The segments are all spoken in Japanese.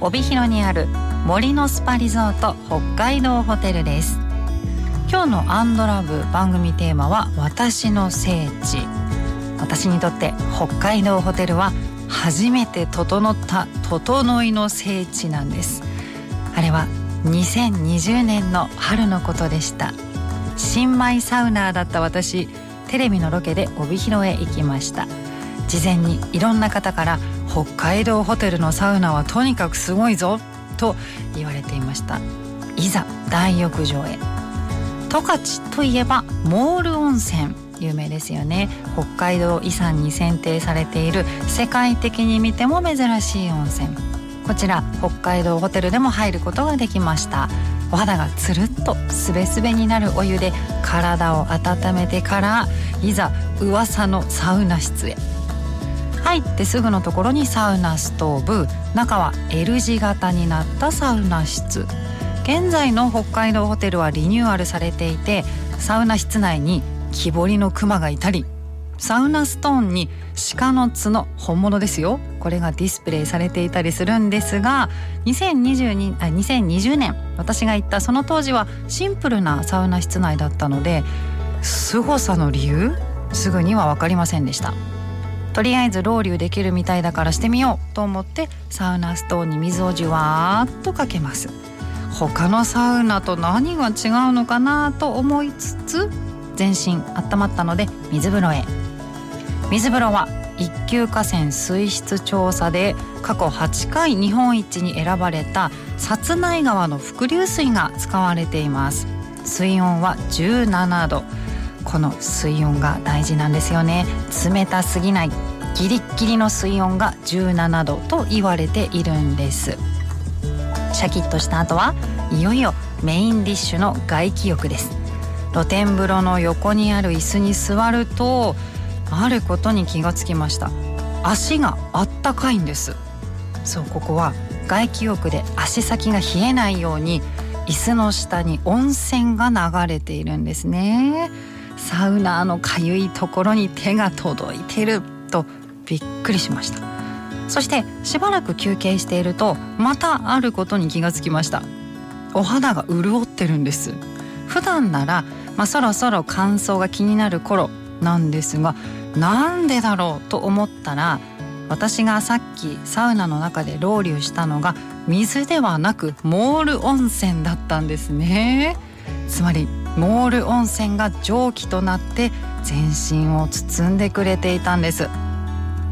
帯広にある森のスパリゾート北海道ホテルです。今日のアンドラブ番組テーマは私の聖地。私にとって北海道ホテルは初めて整った整いの聖地なんです。あれは2020年の春のことでした。新米サウナーだった私テレビのロケで帯広へ行きました。事前にいろんな方から北海道ホテルのサウナはとにかくすごいぞと言われていました。いざ大浴場へ。十勝といえばモール温泉有名ですよね。北海道遺産に選定されている世界的に見ても珍しい温泉。こちら北海道ホテルでも入ることができました。お肌がつるっとすべすべになるお湯で体を温めてからいざ噂のサウナ室へ。入ってすぐのところにサウナストーブ。中は L 字型になったサウナ室。現在の北海道ホテルはリニューアルされていてサウナ室内に木彫りのクマがいたりサウナストーンに鹿の角本物ですよ。これがディスプレイされていたりするんですが2022あ2020年私が行ったその当時はシンプルなサウナ室内だったので凄さの理由すぐには分かりませんでした。とりあえずロウリュできるみたいだからしてみようと思ってサウナストーンに水をじわーっとかけます。他のサウナと何が違うのかなと思いつつ全身温まったので水風呂へ。水風呂は一級河川水質調査で過去8回日本一に選ばれた薩内川の伏流水が使われています。水温は17度。この水温が大事なんですよね。冷たすぎない。ギリッギリの水温が17度と言われているんです。シャキッとした後はいよいよメインディッシュの外気浴です。露天風呂の横にある椅子に座るとあることに気がつきました。足があったかいんです。そうここは外気浴で足先が冷えないように椅子の下に温泉が流れているんですね。サウナのかゆいところに手が届いてるとびっくりしました。そしてしばらく休憩しているとまたあることに気がつきました。お肌が潤ってるんです。普段なら、まあ、そろそろ乾燥が気になる頃なんですがなんでだろうと思ったら私がさっきサウナの中でロウリュしたのが水ではなくモール温泉だったんですね。つまりモール温泉が蒸気となって全身を包んでくれていたんです。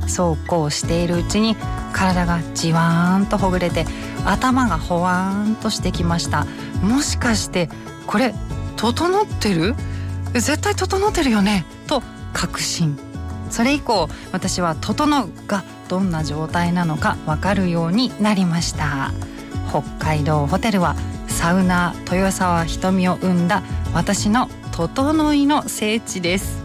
そうこうしているうちに体がじわーんとほぐれて頭がほわーんとしてきました。もしかしてこれ整ってる？絶対整ってるよね？と確信。それ以降私は「整う」がどんな状態なのか分かるようになりました。北海道ホテルはサウナー豊沢瞳を生んだ私の整いの聖地です。